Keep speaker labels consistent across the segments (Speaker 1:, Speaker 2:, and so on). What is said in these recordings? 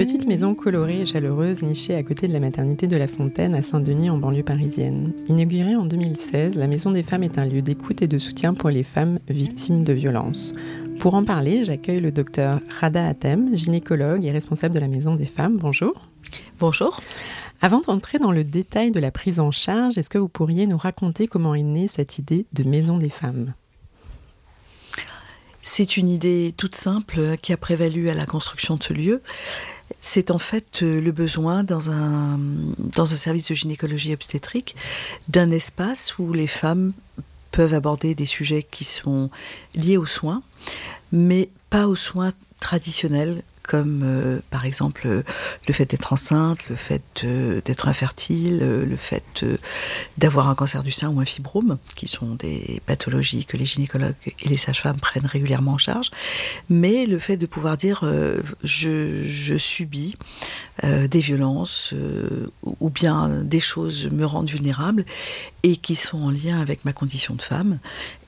Speaker 1: Petite maison colorée et chaleureuse nichée à côté de la maternité de la Fontaine à Saint-Denis en banlieue parisienne. Inaugurée en 2016, la Maison des Femmes est un lieu d'écoute et de soutien pour les femmes victimes de violences. Pour en parler, j'accueille le docteur Rada Atem, gynécologue et responsable de la Maison des Femmes. Bonjour.
Speaker 2: Bonjour.
Speaker 1: Avant d'entrer dans le détail de la prise en charge, est-ce que vous pourriez nous raconter comment est née cette idée de Maison des Femmes?
Speaker 2: C'est une idée toute simple qui a prévalu à la construction de ce lieu. C'est en fait euh, le besoin dans un, dans un service de gynécologie obstétrique d'un espace où les femmes peuvent aborder des sujets qui sont liés aux soins, mais pas aux soins traditionnels comme euh, par exemple euh, le fait d'être enceinte, le fait euh, d'être infertile, le fait d'avoir un cancer du sein ou un fibrome, qui sont des pathologies que les gynécologues et les sages-femmes prennent régulièrement en charge, mais le fait de pouvoir dire je, je, subis des violences ou bien des choses me rendent vulnérable et qui sont en lien avec ma condition de femme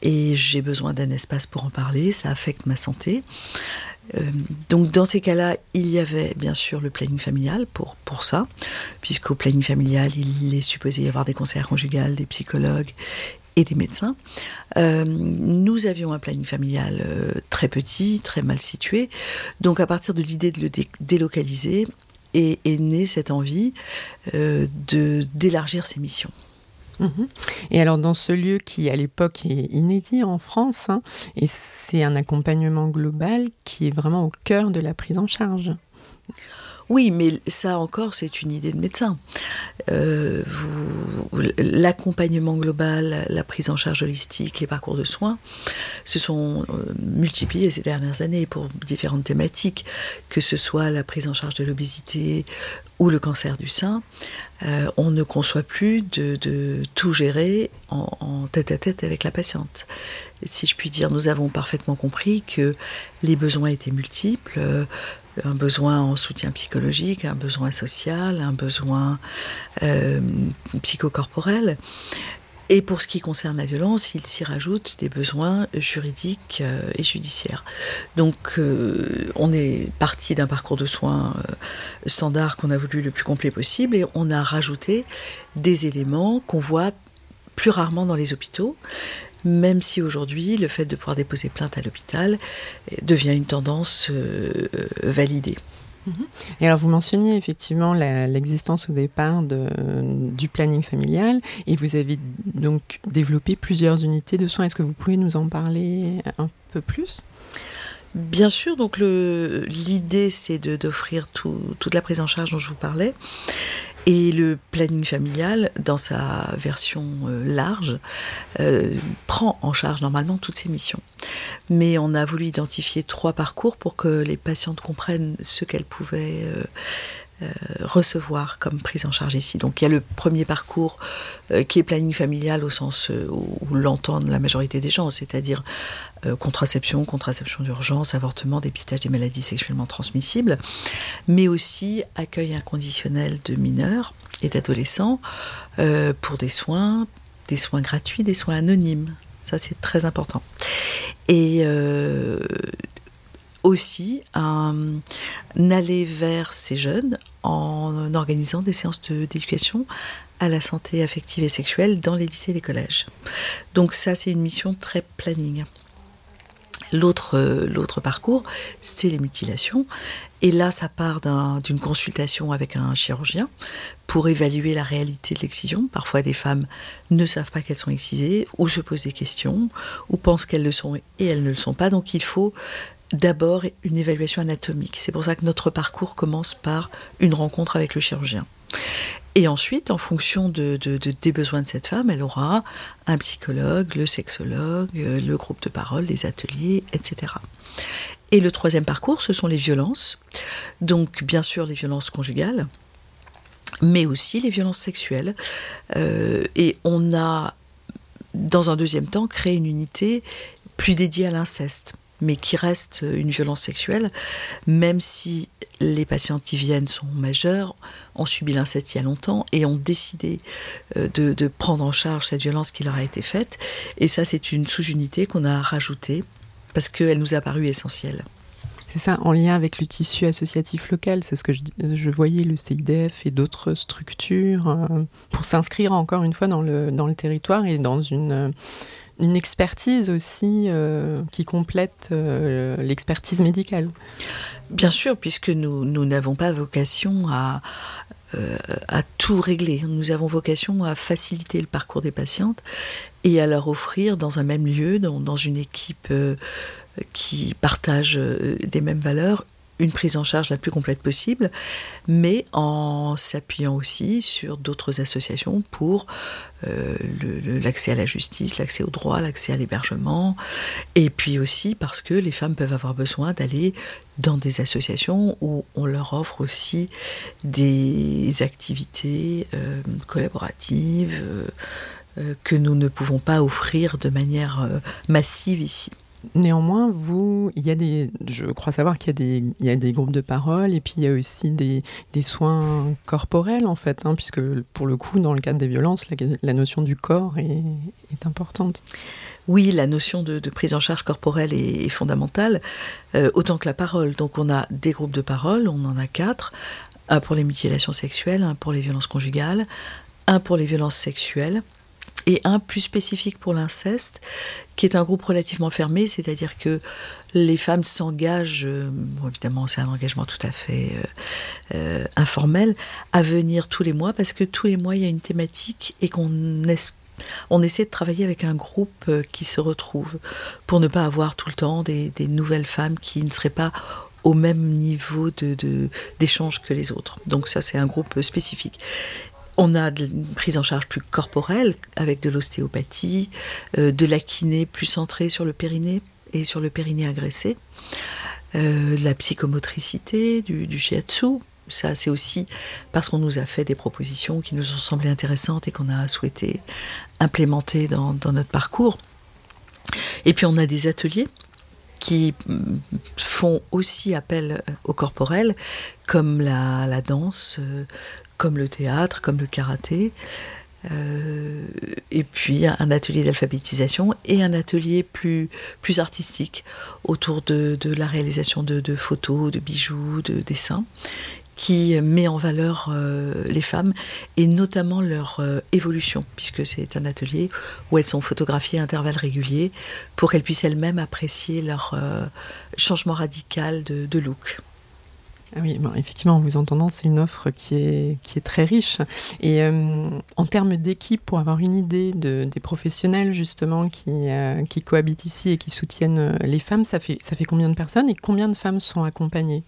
Speaker 2: et j'ai besoin d'un espace pour en parler, ça affecte ma santé. Euh, donc dans ces cas-là, il y avait bien sûr le planning familial pour, pour ça, puisqu'au planning familial, il est supposé y avoir des conseillers conjugales, des psychologues et des médecins. Euh, nous avions un planning familial euh, très petit, très mal situé. Donc à partir de l'idée de le délocaliser, est, est, née cette envie d'élargir ses missions.
Speaker 1: Et alors dans ce lieu qui à l'époque est inédit en France, hein, et c'est un accompagnement global qui est vraiment au cœur de la prise en charge.
Speaker 2: Oui, mais ça encore, c'est une idée de médecin. Euh, l'accompagnement global, la prise en charge holistique, les parcours de soins se sont euh, multipliés ces dernières années pour différentes thématiques, que ce soit la prise en charge de l'obésité ou le cancer du sein. Euh, on ne conçoit plus de, tout gérer en, tête à tête avec la patiente. Si je puis dire, nous avons parfaitement compris que les besoins étaient multiples, un besoin en soutien psychologique, un besoin social, un besoin euh, psychocorporel. Et pour ce qui concerne la violence, il s'y rajoute des besoins juridiques euh, et judiciaires. Donc euh, on est parti d'un parcours de soins standard qu'on a voulu le plus complet possible et on a rajouté des éléments qu'on voit plus rarement dans les hôpitaux, même si aujourd'hui le fait de pouvoir déposer plainte à l'hôpital devient une tendance validée.
Speaker 1: Mhm. Et alors, vous mentionniez effectivement l'existence au départ de, du planning familial et vous avez donc développé plusieurs unités de soins. Est-ce que vous pouvez nous en parler un peu plus?
Speaker 2: Bien sûr, donc l'idée c'est d'offrir toute la prise en charge dont je vous parlais. Et le planning familial, dans sa version euh, large, euh, prend en charge normalement toutes ces missions. Mais on a voulu identifier trois parcours pour que les patientes comprennent ce qu'elles pouvaient euh, recevoir comme prise en charge ici. Donc il y a le premier parcours qui est planning familial au sens où, l'entendent la majorité des gens, c'est-à-dire contraception, contraception d'urgence, avortement, dépistage des maladies sexuellement transmissibles, mais aussi accueil inconditionnel de mineurs et d'adolescents pour des soins, des soins gratuits, des soins anonymes. Ça, c'est très important. Et euh, aussi aller vers ces jeunes en organisant des séances d'éducation à la santé affective et sexuelle dans les lycées et les collèges. Donc ça, c'est une mission très planning. L'autre, l'autre parcours, c'est les mutilations. Et là, ça part d'une consultation avec un chirurgien pour évaluer la réalité de l'excision. Parfois, des femmes ne savent pas qu'elles sont excisées, ou se posent des questions, ou pensent qu'elles le sont et elles ne le sont pas. Donc, il faut d'abord une évaluation anatomique. C'est pour ça que notre parcours commence par une rencontre avec le chirurgien. Et ensuite, en fonction de, des besoins de cette femme, elle aura un psychologue, le sexologue, euh, le groupe de parole, les ateliers, etc. Et le troisième parcours, ce sont les violences. Donc, bien sûr, les violences conjugales, mais aussi les violences sexuelles. Euh, et on a, dans un deuxième temps, créé une unité plus dédiée à l'inceste mais qui reste une violence sexuelle, même si les patientes qui viennent sont majeures, ont subi l'inceste il y a longtemps et ont décidé euh, de, prendre en charge cette violence qui leur a été faite. Et ça, c'est une sous-unité qu'on a rajoutée parce qu'elle nous a paru essentielle.
Speaker 1: C'est ça, en lien avec le tissu associatif local, c'est ce que je, voyais, le CIDF et d'autres structures, euh, pour s'inscrire encore une fois dans le territoire et dans une une expertise aussi euh, qui complète euh, l'expertise médicale.
Speaker 2: Bien sûr, puisque nous n'avons pas vocation à, euh, à tout régler. Nous avons vocation à faciliter le parcours des patientes et à leur offrir dans un même lieu, dans une équipe qui partage des mêmes valeurs, une prise en charge la plus complète possible, mais en s'appuyant aussi sur d'autres associations pour euh, l'accès à la justice, l'accès au droit, l'accès à l'hébergement, et puis aussi parce que les femmes peuvent avoir besoin d'aller dans des associations où on leur offre aussi des activités euh, collaboratives euh, que nous ne pouvons pas offrir de manière massive ici.
Speaker 1: Néanmoins, vous, il y a des, je crois savoir qu'il y a des, il y a des groupes de parole et puis il y a aussi des, soins corporels en fait, hein, puisque pour le coup, dans le cadre des violences, la, notion du corps est, est, importante.
Speaker 2: Oui, la notion de, prise en charge corporelle est, fondamentale, euh, autant que la parole. Donc on a des groupes de parole, on en a quatre, un pour les mutilations sexuelles, un pour les violences conjugales, un pour les violences sexuelles et un plus spécifique pour l'inceste, qui est un groupe relativement fermé, c'est-à-dire que les femmes s'engagent, euh, évidemment c'est un engagement tout à fait euh, euh, informel, à venir tous les mois, parce que tous les mois il y a une thématique et qu'on on essaie de travailler avec un groupe qui se retrouve pour ne pas avoir tout le temps des, nouvelles femmes qui ne seraient pas au même niveau d'échange que les autres. Donc ça, c'est un groupe spécifique. On a une prise en charge plus corporelle avec de l'ostéopathie, euh, de la kiné plus centrée sur le périnée et sur le périnée agressé, euh, de la psychomotricité, du, shiatsu. Ça, c'est aussi parce qu'on nous a fait des propositions qui nous ont semblé intéressantes et qu'on a souhaité implémenter dans, notre parcours. Et puis on a des ateliers qui font aussi appel au corporel, comme la, danse, euh, comme le théâtre, comme le karaté. Euh, et puis un atelier d'alphabétisation et un atelier plus, plus artistique autour de, la réalisation de, photos, de bijoux, de dessins, qui met en valeur euh, les femmes et notamment leur euh, évolution, puisque c'est un atelier où elles sont photographiées à intervalles réguliers pour qu'elles puissent elles-mêmes apprécier leur changement radical de look.
Speaker 1: Ah oui, effectivement, en vous entendant, c'est une offre qui est, qui est très riche. Et euh, en termes d'équipe, pour avoir une idée de, des professionnels justement qui, euh, qui cohabitent ici et qui soutiennent euh, les femmes, ça fait, ça fait combien de personnes et combien de femmes sont accompagnées?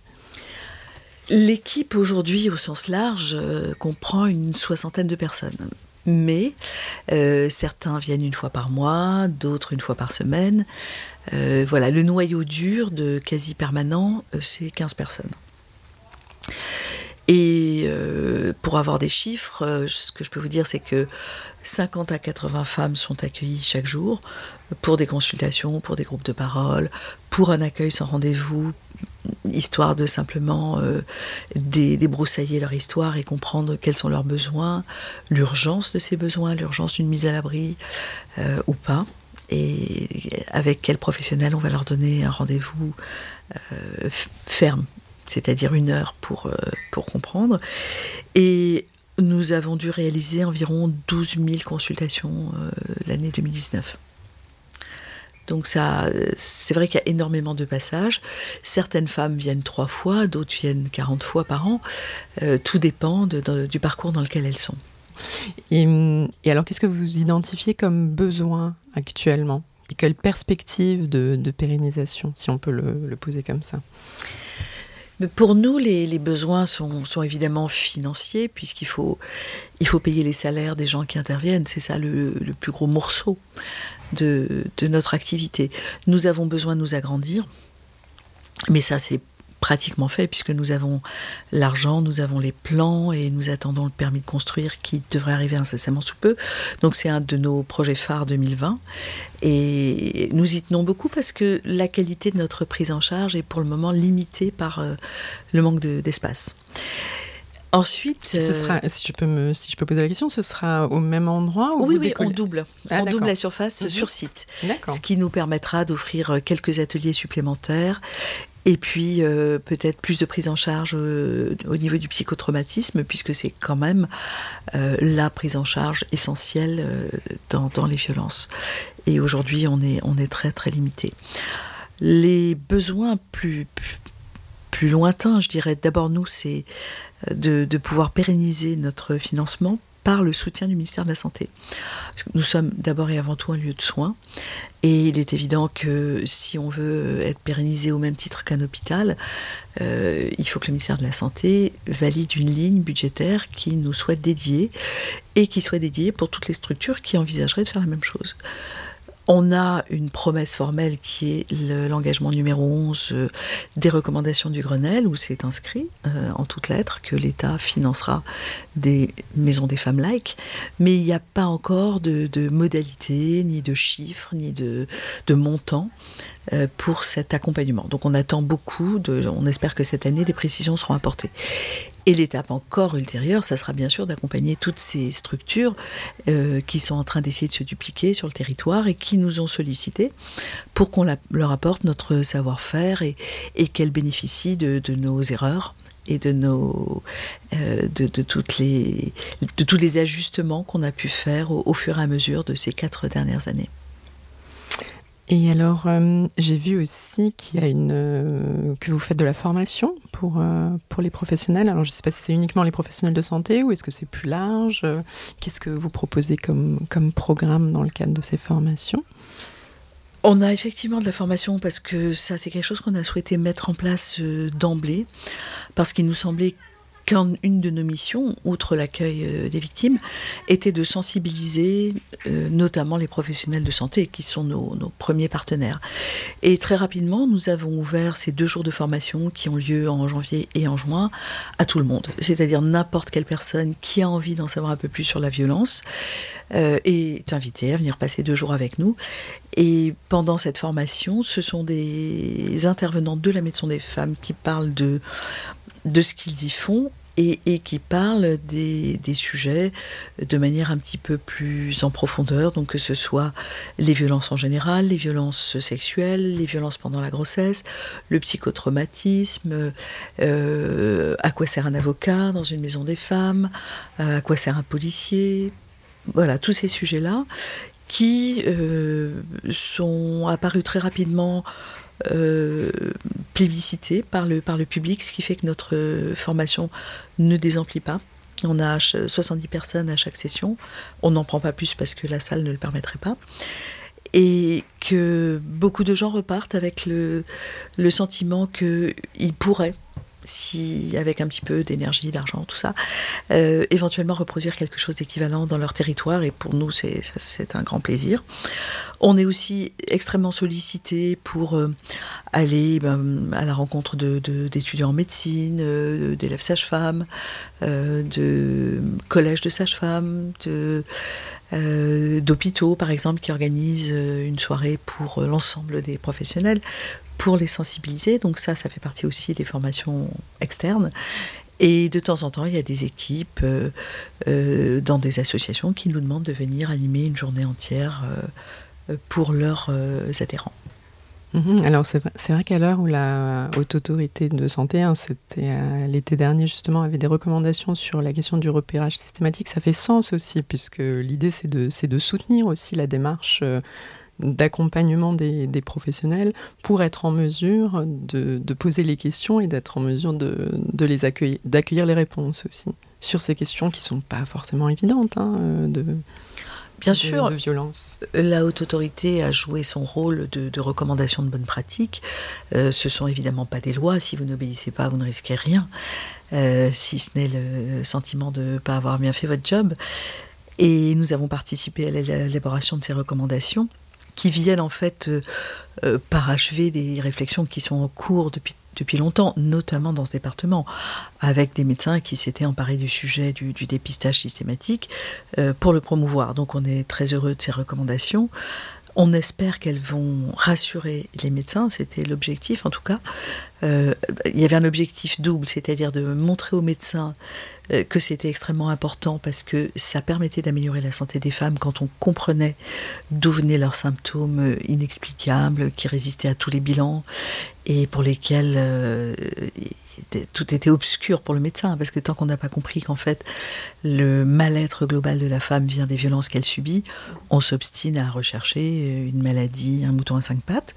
Speaker 2: L'équipe aujourd'hui, au sens large, comprend une soixantaine de personnes. Mais certains viennent une fois par mois, d'autres une fois par semaine. voilà, le noyau dur de quasi permanent, c'est 15 personnes. Et euh, pour avoir des chiffres, euh, ce que je peux vous dire, c'est que 50 à 80 femmes sont accueillies chaque jour pour des consultations, pour des groupes de parole, pour un accueil sans rendez-vous, histoire de simplement euh, débroussailler leur histoire et comprendre quels sont leurs besoins, l'urgence de ces besoins, l'urgence d'une mise à l'abri ou pas, et avec quel professionnel on va leur donner un rendez-vous ferme c'est-à-dire une heure pour, euh, pour comprendre. Et nous avons dû réaliser environ 12 000 consultations euh, l'année 2019. Donc ça, c'est vrai qu'il y a énormément de passages. Certaines femmes viennent trois fois, d'autres viennent 40 fois par an. Euh, tout dépend du parcours dans lequel elles sont.
Speaker 1: Et, alors, qu'est-ce que vous identifiez comme besoin actuellement? Et quelle perspective de, pérennisation, si on peut le, poser comme ça?
Speaker 2: Pour nous, les, besoins sont, évidemment financiers, puisqu'il faut, payer les salaires des gens qui interviennent. C'est ça le, plus gros morceau de, de, notre activité. Nous avons besoin de nous agrandir, mais ça, c'est pratiquement fait puisque nous avons l'argent, nous avons les plans et nous attendons le permis de construire qui devrait arriver incessamment sous peu. Donc c'est un de nos projets phares 2020 et nous y tenons beaucoup parce que la qualité de notre prise en charge est pour le moment limitée par euh, le manque d'espace. Ensuite,
Speaker 1: ce sera, si je peux me, si je peux poser la question, ce sera au même endroit
Speaker 2: Oui, oui, on double, ah, on double la surface mhm. sur site, ce qui nous permettra d'offrir quelques ateliers supplémentaires et puis euh, peut-être plus de prise en charge euh, au niveau du psychotraumatisme, puisque c'est quand même euh, la prise en charge essentielle dans, dans, les violences. Et aujourd'hui, on est, on est très très limité. Les besoins plus, plus, lointains, je dirais, d'abord nous, c'est de, de pouvoir pérenniser notre financement par le soutien du ministère de la Santé. nous sommes d'abord et avant tout un lieu de soins, et il est évident que si on veut être pérennisé au même titre qu'un hôpital, euh, il faut que le ministère de la Santé valide une ligne budgétaire qui nous soit dédiée, et qui soit dédiée pour toutes les structures qui envisageraient de faire la même chose. On a une promesse formelle qui est l'engagement numéro 11 euh, des recommandations du Grenelle, où c'est inscrit euh, en toutes lettres que l'État financera des maisons des femmes laïques, mais il n'y a pas encore de, modalités, ni de chiffres, ni de, montants euh, pour cet accompagnement. Donc on attend beaucoup, on espère que cette année des précisions seront apportées. Et l'étape encore ultérieure, ça sera bien sûr d'accompagner toutes ces structures euh, qui sont en train d'essayer de se dupliquer sur le territoire et qui nous ont sollicité pour qu'on leur apporte notre savoir-faire et, qu'elles bénéficient de, nos erreurs et de nos euh, de, toutes les de tous les ajustements qu'on a pu faire au, fur et à mesure de ces quatre dernières années.
Speaker 1: Et alors, euh, j'ai vu aussi qu'il y a une euh, que vous faites de la formation pour euh, pour les professionnels. Alors, je ne sais pas si c'est uniquement les professionnels de santé ou est-ce que c'est plus large. Qu'est-ce que vous proposez comme comme programme dans le cadre de ces formations?
Speaker 2: On a effectivement de la formation parce que ça, c'est quelque chose qu'on a souhaité mettre en place d'emblée, parce qu'il nous semblait qu'une de nos missions, outre l'accueil euh, des victimes, était de sensibiliser euh, notamment les professionnels de santé, qui sont nos, premiers partenaires. Et très rapidement, nous avons ouvert ces deux jours de formation qui ont lieu en janvier et en juin à tout le monde, c'est-à-dire n'importe quelle personne qui a envie d'en savoir un peu plus sur la violence euh, est invitée à venir passer deux jours avec nous. Et pendant cette formation, ce sont des intervenants de la médecine des femmes qui parlent de de ce qu'ils y font et, qui parlent des, sujets de manière un petit peu plus en profondeur, donc que ce soit les violences en général, les violences sexuelles, les violences pendant la grossesse, le psychotraumatisme, euh, à quoi sert un avocat dans une maison des femmes, à quoi sert un policier, voilà, tous ces sujets-là qui euh, sont apparus très rapidement euh, par le, par le public, ce qui fait que notre formation ne désemplit pas. On a 70 personnes à chaque session. On n'en prend pas plus parce que la salle ne le permettrait pas. Et que beaucoup de gens repartent avec le, le sentiment qu'ils pourraient si, avec un petit peu d'énergie, d'argent, tout ça, euh, éventuellement reproduire quelque chose d'équivalent dans leur territoire. Et pour nous, c'est, un grand plaisir. On est aussi extrêmement sollicité pour euh, aller ben, à la rencontre d'étudiants en médecine, euh, d'élèves sages-femmes, de collèges de sages-femmes, de d'hôpitaux par exemple qui organisent une soirée pour l'ensemble des professionnels pour les sensibiliser. Donc ça, ça fait partie aussi des formations externes. Et de temps en temps, il y a des équipes euh, euh, dans des associations qui nous demandent de venir animer une journée entière euh, pour leurs adhérents.
Speaker 1: Mhm. alors c'est vrai qu'à l'heure où la haute autorité de santé, hein, c'était l'été dernier justement, avait des recommandations sur la question du repérage systématique, ça fait sens aussi puisque l'idée c'est de, soutenir aussi la démarche d'accompagnement des, professionnels pour être en mesure de, poser les questions et d'être en mesure de, les accueillir, d'accueillir les réponses aussi sur ces questions qui sont pas forcément évidentes hein, de
Speaker 2: Bien sûr, violence. La haute autorité a joué son rôle de, recommandation de bonne pratique. Euh, ce sont évidemment pas des lois. Si vous n'obéissez pas, vous ne risquez rien, euh, si ce n'est le sentiment de ne pas avoir bien fait votre job. Et nous avons participé à l'élaboration de ces recommandations qui viennent en fait euh, parachever des réflexions qui sont en cours depuis depuis longtemps, notamment dans ce département, avec des médecins qui s'étaient emparés du sujet du, dépistage systématique euh, pour le promouvoir. Donc on est très heureux de ces recommandations. On espère qu'elles vont rassurer les médecins, c'était l'objectif en tout cas. Euh, il y avait un objectif double, c'est-à-dire de montrer aux médecins euh, que c'était extrêmement important parce que ça permettait d'améliorer la santé des femmes quand on comprenait d'où venaient leurs symptômes inexplicables, qui résistaient à tous les bilans et pour lesquels euh, tout était obscur pour le médecin, parce que tant qu'on n'a pas compris qu'en fait le mal-être global de la femme vient des violences qu'elle subit, on s'obstine à rechercher une maladie, un mouton à cinq pattes.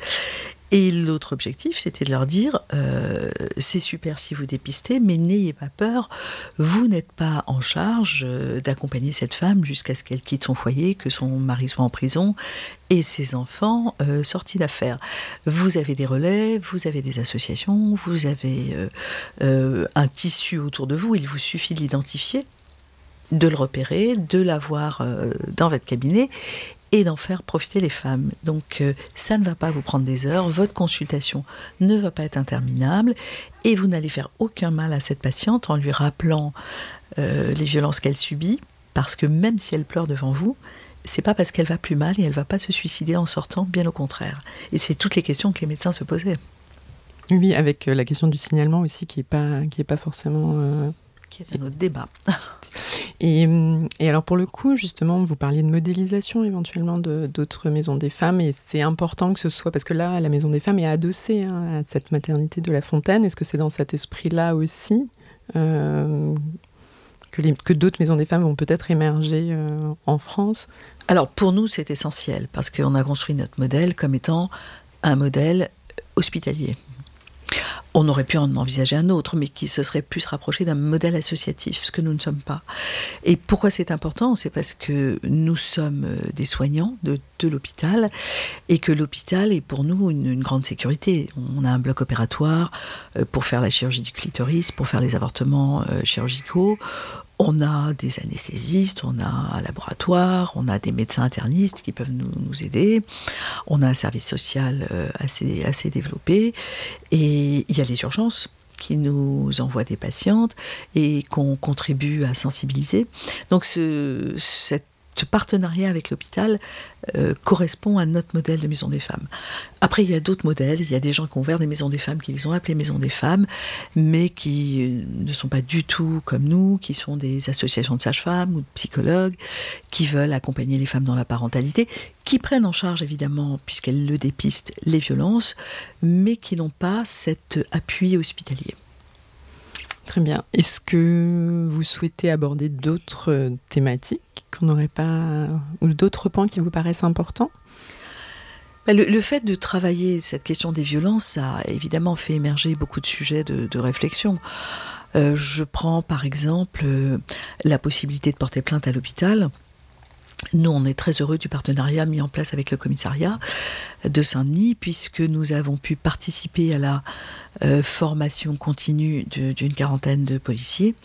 Speaker 2: Et l'autre objectif, c'était de leur dire, euh, c'est super si vous dépistez, mais n'ayez pas peur, vous n'êtes pas en charge euh, d'accompagner cette femme jusqu'à ce qu'elle quitte son foyer, que son mari soit en prison et ses enfants euh, sortis d'affaires. Vous avez des relais, vous avez des associations, vous avez un tissu autour de vous, il vous suffit de l'identifier de le repérer, de l'avoir dans votre cabinet et d'en faire profiter les femmes. Donc euh, ça ne va pas vous prendre des heures, votre consultation ne va pas être interminable et vous n'allez faire aucun mal à cette patiente en lui rappelant euh, les violences qu'elle subit, parce que même si elle pleure devant vous, c'est pas parce qu'elle va plus mal et elle va pas se suicider en sortant, bien au contraire. Et c'est toutes les questions que les médecins se posaient.
Speaker 1: Oui, avec euh, la question du signalement aussi qui est pas qui est pas forcément
Speaker 2: qui est un autre débat.
Speaker 1: Et, alors pour le coup, justement, vous parliez de modélisation éventuellement d'autres maisons des femmes, et c'est important que ce soit, parce que là, la maison des femmes est adossée hein, à cette maternité de La Fontaine. Est-ce que c'est dans cet esprit-là aussi euh, que, que d'autres maisons des femmes vont peut-être émerger euh, en France?
Speaker 2: Alors pour nous, c'est essentiel, parce qu'on a construit notre modèle comme étant un modèle hospitalier. On aurait pu en envisager un autre, mais qui se serait plus rapproché d'un modèle associatif, ce que nous ne sommes pas. Et pourquoi c'est important? C'est parce que nous sommes euh, des soignants de, l'hôpital et que l'hôpital est pour nous une, grande sécurité. On a un bloc opératoire euh, pour faire la chirurgie du clitoris, pour faire les avortements euh, chirurgicaux. On a des anesthésistes, on a un laboratoire, on a des médecins internistes qui peuvent nous, aider, on a un service social euh, assez, assez développé, et il y a les urgences qui nous envoient des patientes et qu'on contribue à sensibiliser. Donc ce, cette ce partenariat avec l'hôpital euh, correspond à notre modèle de maison des femmes. Après, il y a d'autres modèles. Il y a des gens qui ont ouvert des maisons des femmes, qui les ont appelées maisons des femmes, mais qui euh, ne sont pas du tout comme nous, qui sont des associations de sages-femmes ou de psychologues, qui veulent accompagner les femmes dans la parentalité, qui prennent en charge évidemment, puisqu'elles le dépistent, les violences, mais qui n'ont pas cet appui hospitalier.
Speaker 1: Très bien. Est-ce que vous souhaitez aborder d'autres euh, thématiques? N'aurait pas ou d'autres points qui vous paraissent importants
Speaker 2: bah, le, fait de travailler cette question des violences a évidemment fait émerger beaucoup de sujets de, réflexion. Euh, je prends par exemple euh, la possibilité de porter plainte à l'hôpital. Nous, on est très heureux du partenariat mis en place avec le commissariat de Saint-Denis, puisque nous avons pu participer à la euh, formation continue d'une quarantaine de policiers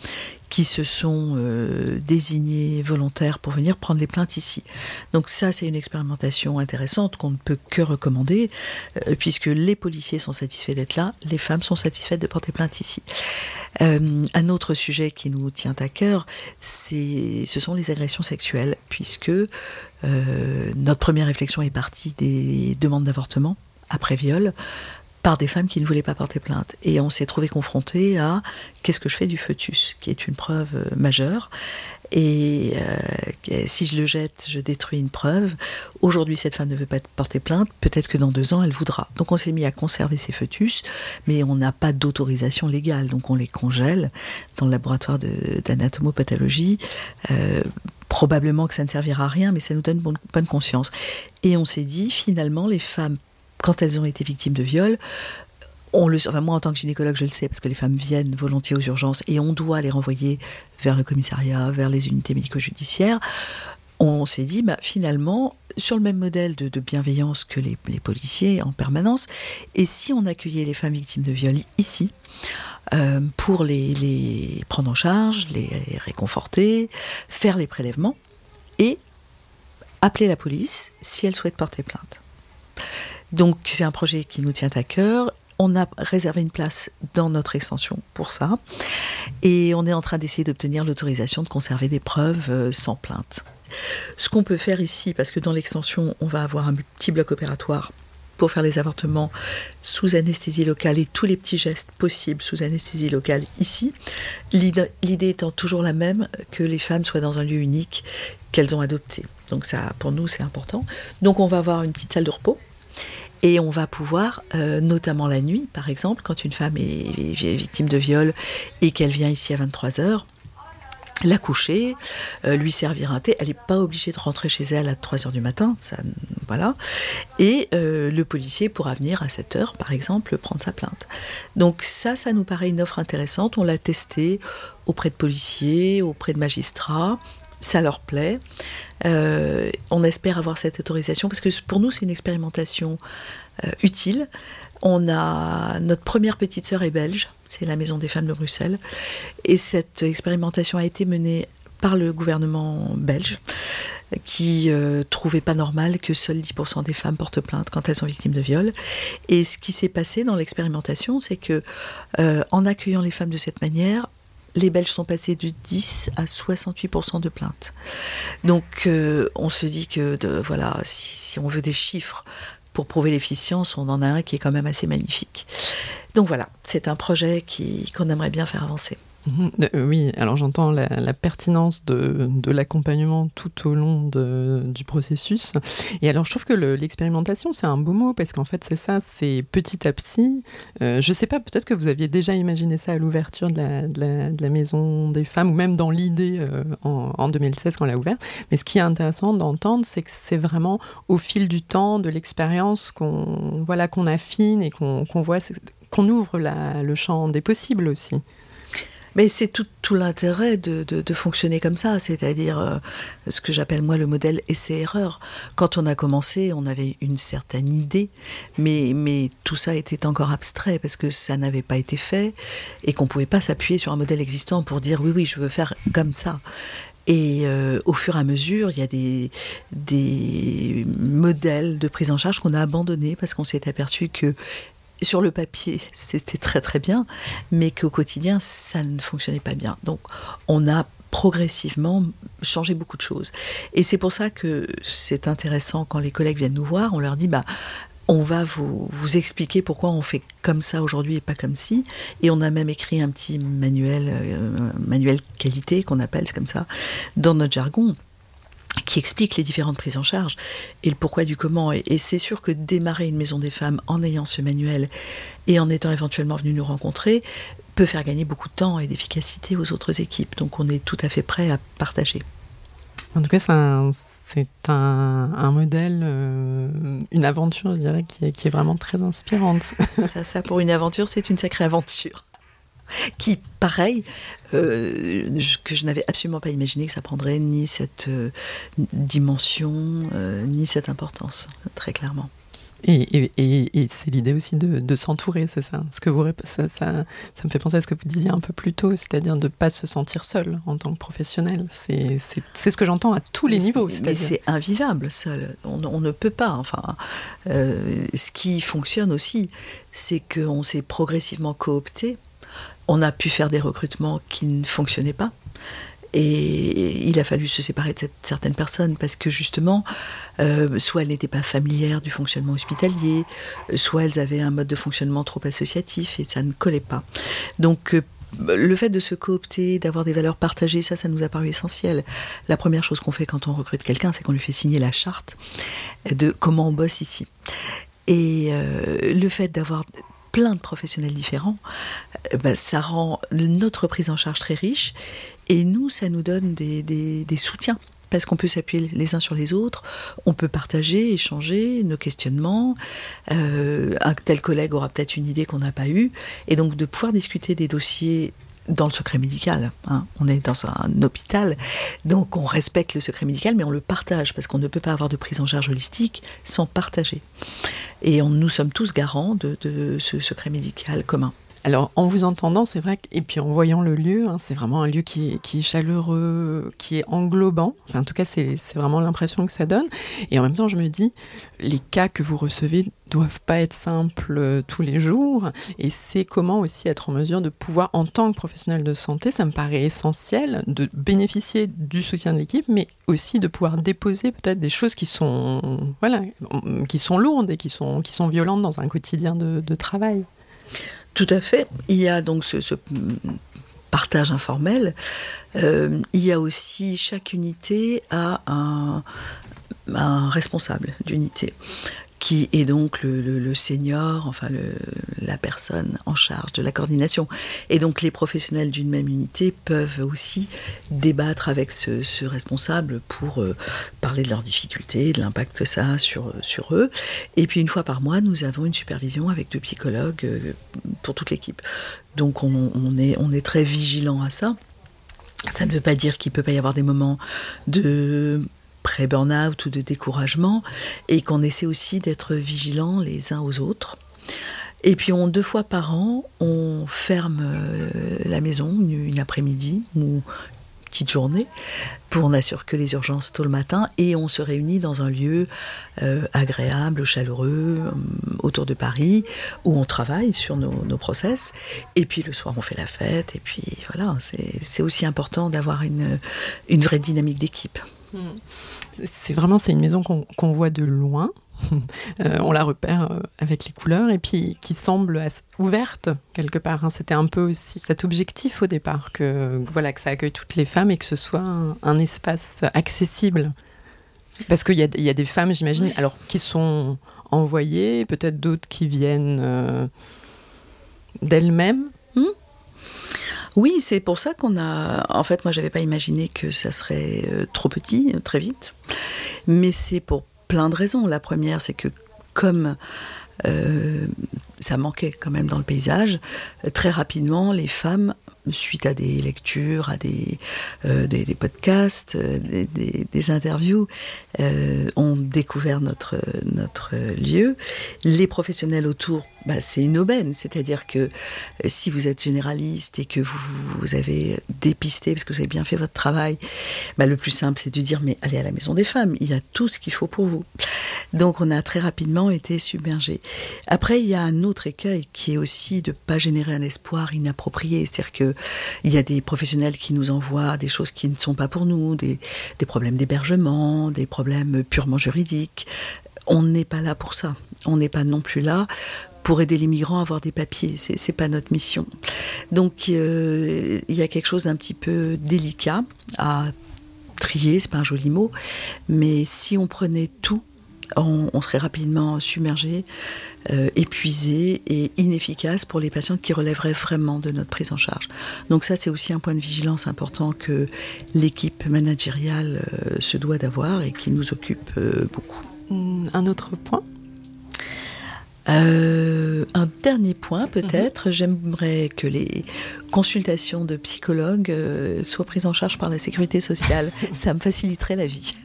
Speaker 2: qui se sont euh, désignés volontaires pour venir prendre les plaintes ici. Donc ça, c'est une expérimentation intéressante qu'on ne peut que recommander, euh, puisque les policiers sont satisfaits d'être là, les femmes sont satisfaites de porter plainte ici. un autre sujet qui nous tient à cœur, ce sont les agressions sexuelles, puisque notre première réflexion est partie des demandes d'avortement après viol par des femmes qui ne voulaient pas porter plainte. Et on s'est trouvé confronté à qu'est-ce que je fais du fœtus, qui est une preuve euh, majeure. Et euh, si je le jette, je détruis une preuve. Aujourd'hui, cette femme ne veut pas porter plainte. Peut-être que dans deux ans, elle voudra. Donc, on s'est mis à conserver ces fœtus, mais on n'a pas d'autorisation légale. Donc, on les congèle dans le laboratoire d'anatomopathologie. Euh, probablement que ça ne servira à rien, mais ça nous donne bonne, bonne conscience. Et on s'est dit, finalement, les femmes, quand elles ont été victimes de viol, on le, enfin moi en tant que gynécologue je le sais parce que les femmes viennent volontiers aux urgences et on doit les renvoyer vers le commissariat, vers les unités médico-judiciaires. On s'est dit bah, finalement sur le même modèle de, bienveillance que les, policiers en permanence et si on accueillait les femmes victimes de viol ici euh, pour les, les prendre en charge, les réconforter, faire les prélèvements et appeler la police si elles souhaitent porter plainte. Donc c'est un projet qui nous tient à cœur on a réservé une place dans notre extension pour ça. Et on est en train d'essayer d'obtenir l'autorisation de conserver des preuves euh, sans plainte. Ce qu'on peut faire ici, parce que dans l'extension, on va avoir un petit bloc opératoire pour faire les avortements sous anesthésie locale et tous les petits gestes possibles sous anesthésie locale ici. L'idée étant toujours la même, que les femmes soient dans un lieu unique qu'elles ont adopté. Donc ça, pour nous, c'est important. Donc on va avoir une petite salle de repos et on va pouvoir, euh, notamment la nuit, par exemple, quand une femme est, victime de viol et qu'elle vient ici à 23 heures, la coucher, euh, lui servir un thé. Elle n'est pas obligée de rentrer chez elle à 3 heures du matin, ça, voilà. Et euh, le policier pourra venir à 7 heures, par exemple, prendre sa plainte. Donc ça, ça nous paraît une offre intéressante. On l'a testé auprès de policiers, auprès de magistrats ça leur plaît. Euh, on espère avoir cette autorisation parce que pour nous, c'est une expérimentation euh, utile. On a notre première petite sœur est belge, c'est la Maison des femmes de Bruxelles, et cette expérimentation a été menée par le gouvernement belge qui euh, trouvait pas normal que seuls 10% des femmes portent plainte quand elles sont victimes de viol. Et ce qui s'est passé dans l'expérimentation, c'est que en accueillant les femmes de cette manière, les Belges sont passés de 10 à 68% de plaintes. Donc euh, on se dit que voilà, si, on veut des chiffres pour prouver l'efficience, on en a un qui est quand même assez magnifique. Donc voilà, c'est un projet qu'on aimerait bien faire avancer.
Speaker 1: Euh, oui, alors j'entends la, pertinence de, l'accompagnement tout au long du processus. Et alors je trouve que l'expérimentation, c'est un beau mot parce qu'en fait c'est ça, c'est petit à petit. Euh, je sais pas, peut-être que vous aviez déjà imaginé ça à l'ouverture de la, Maison des Femmes ou même dans l'idée euh, en, 2016 quand on l'a ouvert. Mais ce qui est intéressant d'entendre, c'est que c'est vraiment au fil du temps, de l'expérience qu'on voilà, qu'on affine et qu'on voit qu'on ouvre le champ des possibles aussi.
Speaker 2: Mais c'est tout, l'intérêt de, fonctionner comme ça, c'est-à-dire euh, ce que j'appelle moi le modèle essai-erreur. Quand on a commencé, on avait une certaine idée, mais, tout ça était encore abstrait parce que ça n'avait pas été fait et qu'on ne pouvait pas s'appuyer sur un modèle existant pour dire oui, oui, je veux faire comme ça. Et euh, au fur et à mesure, il y a des modèles de prise en charge qu'on a abandonnés parce qu'on s'est aperçu que sur le papier, c'était très très bien, mais qu'au quotidien, ça ne fonctionnait pas bien. Donc, on a progressivement changé beaucoup de choses. Et c'est pour ça que c'est intéressant quand les collègues viennent nous voir, on leur dit, bah, on va vous, expliquer pourquoi on fait comme ça aujourd'hui et pas comme ci. Et on a même écrit un petit manuel, euh, manuel qualité qu'on appelle, comme ça, dans notre jargon qui explique les différentes prises en charge et le pourquoi du comment. Et, c'est sûr que démarrer une maison des femmes en ayant ce manuel et en étant éventuellement venu nous rencontrer peut faire gagner beaucoup de temps et d'efficacité aux autres équipes. Donc on est tout à fait prêt à partager.
Speaker 1: En tout cas, c'est un, modèle, euh, une aventure, je dirais, qui est, qui est vraiment très inspirante.
Speaker 2: Ça, ça, pour une aventure, c'est une sacrée aventure qui, pareil, euh, que je n'avais absolument pas imaginé que ça prendrait ni cette euh, dimension, euh, ni cette importance, très clairement.
Speaker 1: Et, c'est l'idée aussi de, s'entourer, c'est ça? Ce que vous, ça, ça, me fait penser à ce que vous disiez un peu plus tôt, c'est-à-dire de ne pas se sentir seul en tant que professionnel. C'est ce que j'entends à tous les niveaux.
Speaker 2: Mais c'est invivable seul. On, on, ne peut pas. Enfin, ce qui fonctionne aussi, c'est qu'on s'est progressivement coopté on a pu faire des recrutements qui ne fonctionnaient pas. Et il a fallu se séparer de certaines personnes parce que justement, euh, soit elles n'étaient pas familières du fonctionnement hospitalier, soit elles avaient un mode de fonctionnement trop associatif et ça ne collait pas. Donc le fait de se coopter, d'avoir des valeurs partagées, ça, ça nous a paru essentiel. La première chose qu'on fait quand on recrute quelqu'un, c'est qu'on lui fait signer la charte de comment on bosse ici. Et euh, le fait d'avoir plein de professionnels différents, euh, bah, ça rend notre prise en charge très riche. Et nous, ça nous donne des, soutiens parce qu'on peut s'appuyer les uns sur les autres, on peut partager, échanger nos questionnements. Euh, un tel collègue aura peut-être une idée qu'on n'a pas eue, et donc de pouvoir discuter des dossiers dans le secret médical. Hein. On est dans un hôpital, donc on respecte le secret médical, mais on le partage, parce qu'on ne peut pas avoir de prise en charge holistique sans partager. Et nous sommes tous garants de ce secret médical commun.
Speaker 1: Alors, en vous entendant, c'est vrai, et puis en voyant le lieu, hein, c'est vraiment un lieu qui est, chaleureux, qui est englobant. Enfin, en tout cas, c'est vraiment l'impression que ça donne. Et en même temps, je me dis, les cas que vous recevez doivent pas être simples euh, tous les jours. Et c'est comment aussi être en mesure de pouvoir, en tant que professionnel de santé, ça me paraît essentiel de bénéficier du soutien de l'équipe, mais aussi de pouvoir déposer peut-être des choses qui sont, voilà, qui sont lourdes et qui sont, qui sont violentes dans un quotidien de travail.
Speaker 2: Tout à fait. Il y a donc ce, partage informel. Euh, il y a aussi chaque unité a un, un responsable d'unité qui est donc le, senior, enfin la personne en charge de la coordination. Et donc les professionnels d'une même unité peuvent aussi débattre avec ce, responsable pour euh, parler de leurs difficultés, de l'impact que ça a sur, sur eux. Et puis une fois par mois, nous avons une supervision avec deux psychologues euh, pour toute l'équipe. Donc on, est, on est très vigilant à ça. Ça ne veut pas dire qu'il ne peut pas y avoir des moments de pré-burnout ou de découragement, et qu'on essaie aussi d'être vigilants les uns aux autres. Et puis on, deux fois par an, on ferme euh, la maison une, après-midi ou petite journée pour on assure que les urgences tôt le matin et on se réunit dans un lieu euh, agréable, chaleureux, euh, autour de Paris, où on travaille sur nos, process. Et puis le soir, on fait la fête. Et puis voilà, c'est aussi important d'avoir une, une vraie dynamique d'équipe. Hmm.
Speaker 1: C'est vraiment c'est une maison qu'on voit de loin. Euh, on la repère euh, avec les couleurs et puis qui semble ouverte quelque part. Hein. C'était un peu aussi cet objectif au départ que voilà que ça accueille toutes les femmes et que ce soit un, espace accessible. Parce qu'il y, y, a des femmes, j'imagine, alors qui sont envoyées, peut-être d'autres qui viennent euh, d'elles-mêmes.
Speaker 2: Hmm. Oui, c'est pour ça qu'on a. En fait, moi, j'avais pas imaginé que ça serait euh, trop petit très vite, mais c'est pour plein de raisons. La première, c'est que comme euh, ça manquait quand même dans le paysage, très rapidement, les femmes suite à des lectures, à des, des, podcasts, des, des, interviews, ont découvert notre, notre lieu. Les professionnels autour bah, c'est une aubaine. C'est-à-dire que euh, si vous êtes généraliste et que vous, avez dépisté, parce que vous avez bien fait votre travail, bah, le plus simple, c'est de dire, mais allez à la maison des femmes, il y a tout ce qu'il faut pour vous. Donc on a très rapidement été submergés. Après, il y a un autre écueil qui est aussi de ne pas générer un espoir inapproprié. C'est-à-dire qu'il y a des professionnels qui nous envoient des choses qui ne sont pas pour nous, des, des problèmes d'hébergement, des problèmes purement juridiques. On n'est pas là pour ça. On n'est pas non plus là pour aider les migrants à avoir des papiers. C'est, n'est pas notre mission. Donc euh, il y a quelque chose d'un petit peu délicat à trier, c'est pas un joli mot, mais si on prenait tout, on, serait rapidement submergé, euh, épuisé et inefficace pour les patients qui relèveraient vraiment de notre prise en charge. Donc ça, c'est aussi un point de vigilance important que l'équipe managériale euh, se doit d'avoir et qui nous occupe beaucoup.
Speaker 1: Un autre point?
Speaker 2: Euh, un dernier point peut-être, mhm. j'aimerais que les consultations de psychologues euh, soient prises en charge par la sécurité sociale. Ça me faciliterait la vie.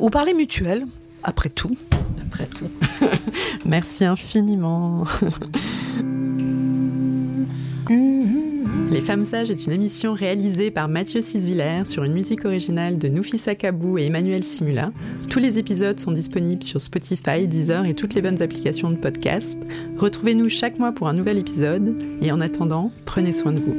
Speaker 2: Ou par les mutuelles, après tout.
Speaker 1: Après tout. Merci infiniment. Les Femmes Sages est une émission réalisée par Mathieu Cisviller sur une musique originale de Noufissa Kabou et Emmanuel Simula. Tous les épisodes sont disponibles sur Spotify, Deezer et toutes les bonnes applications de podcast. Retrouvez-nous chaque mois pour un nouvel épisode et en attendant, prenez soin de vous.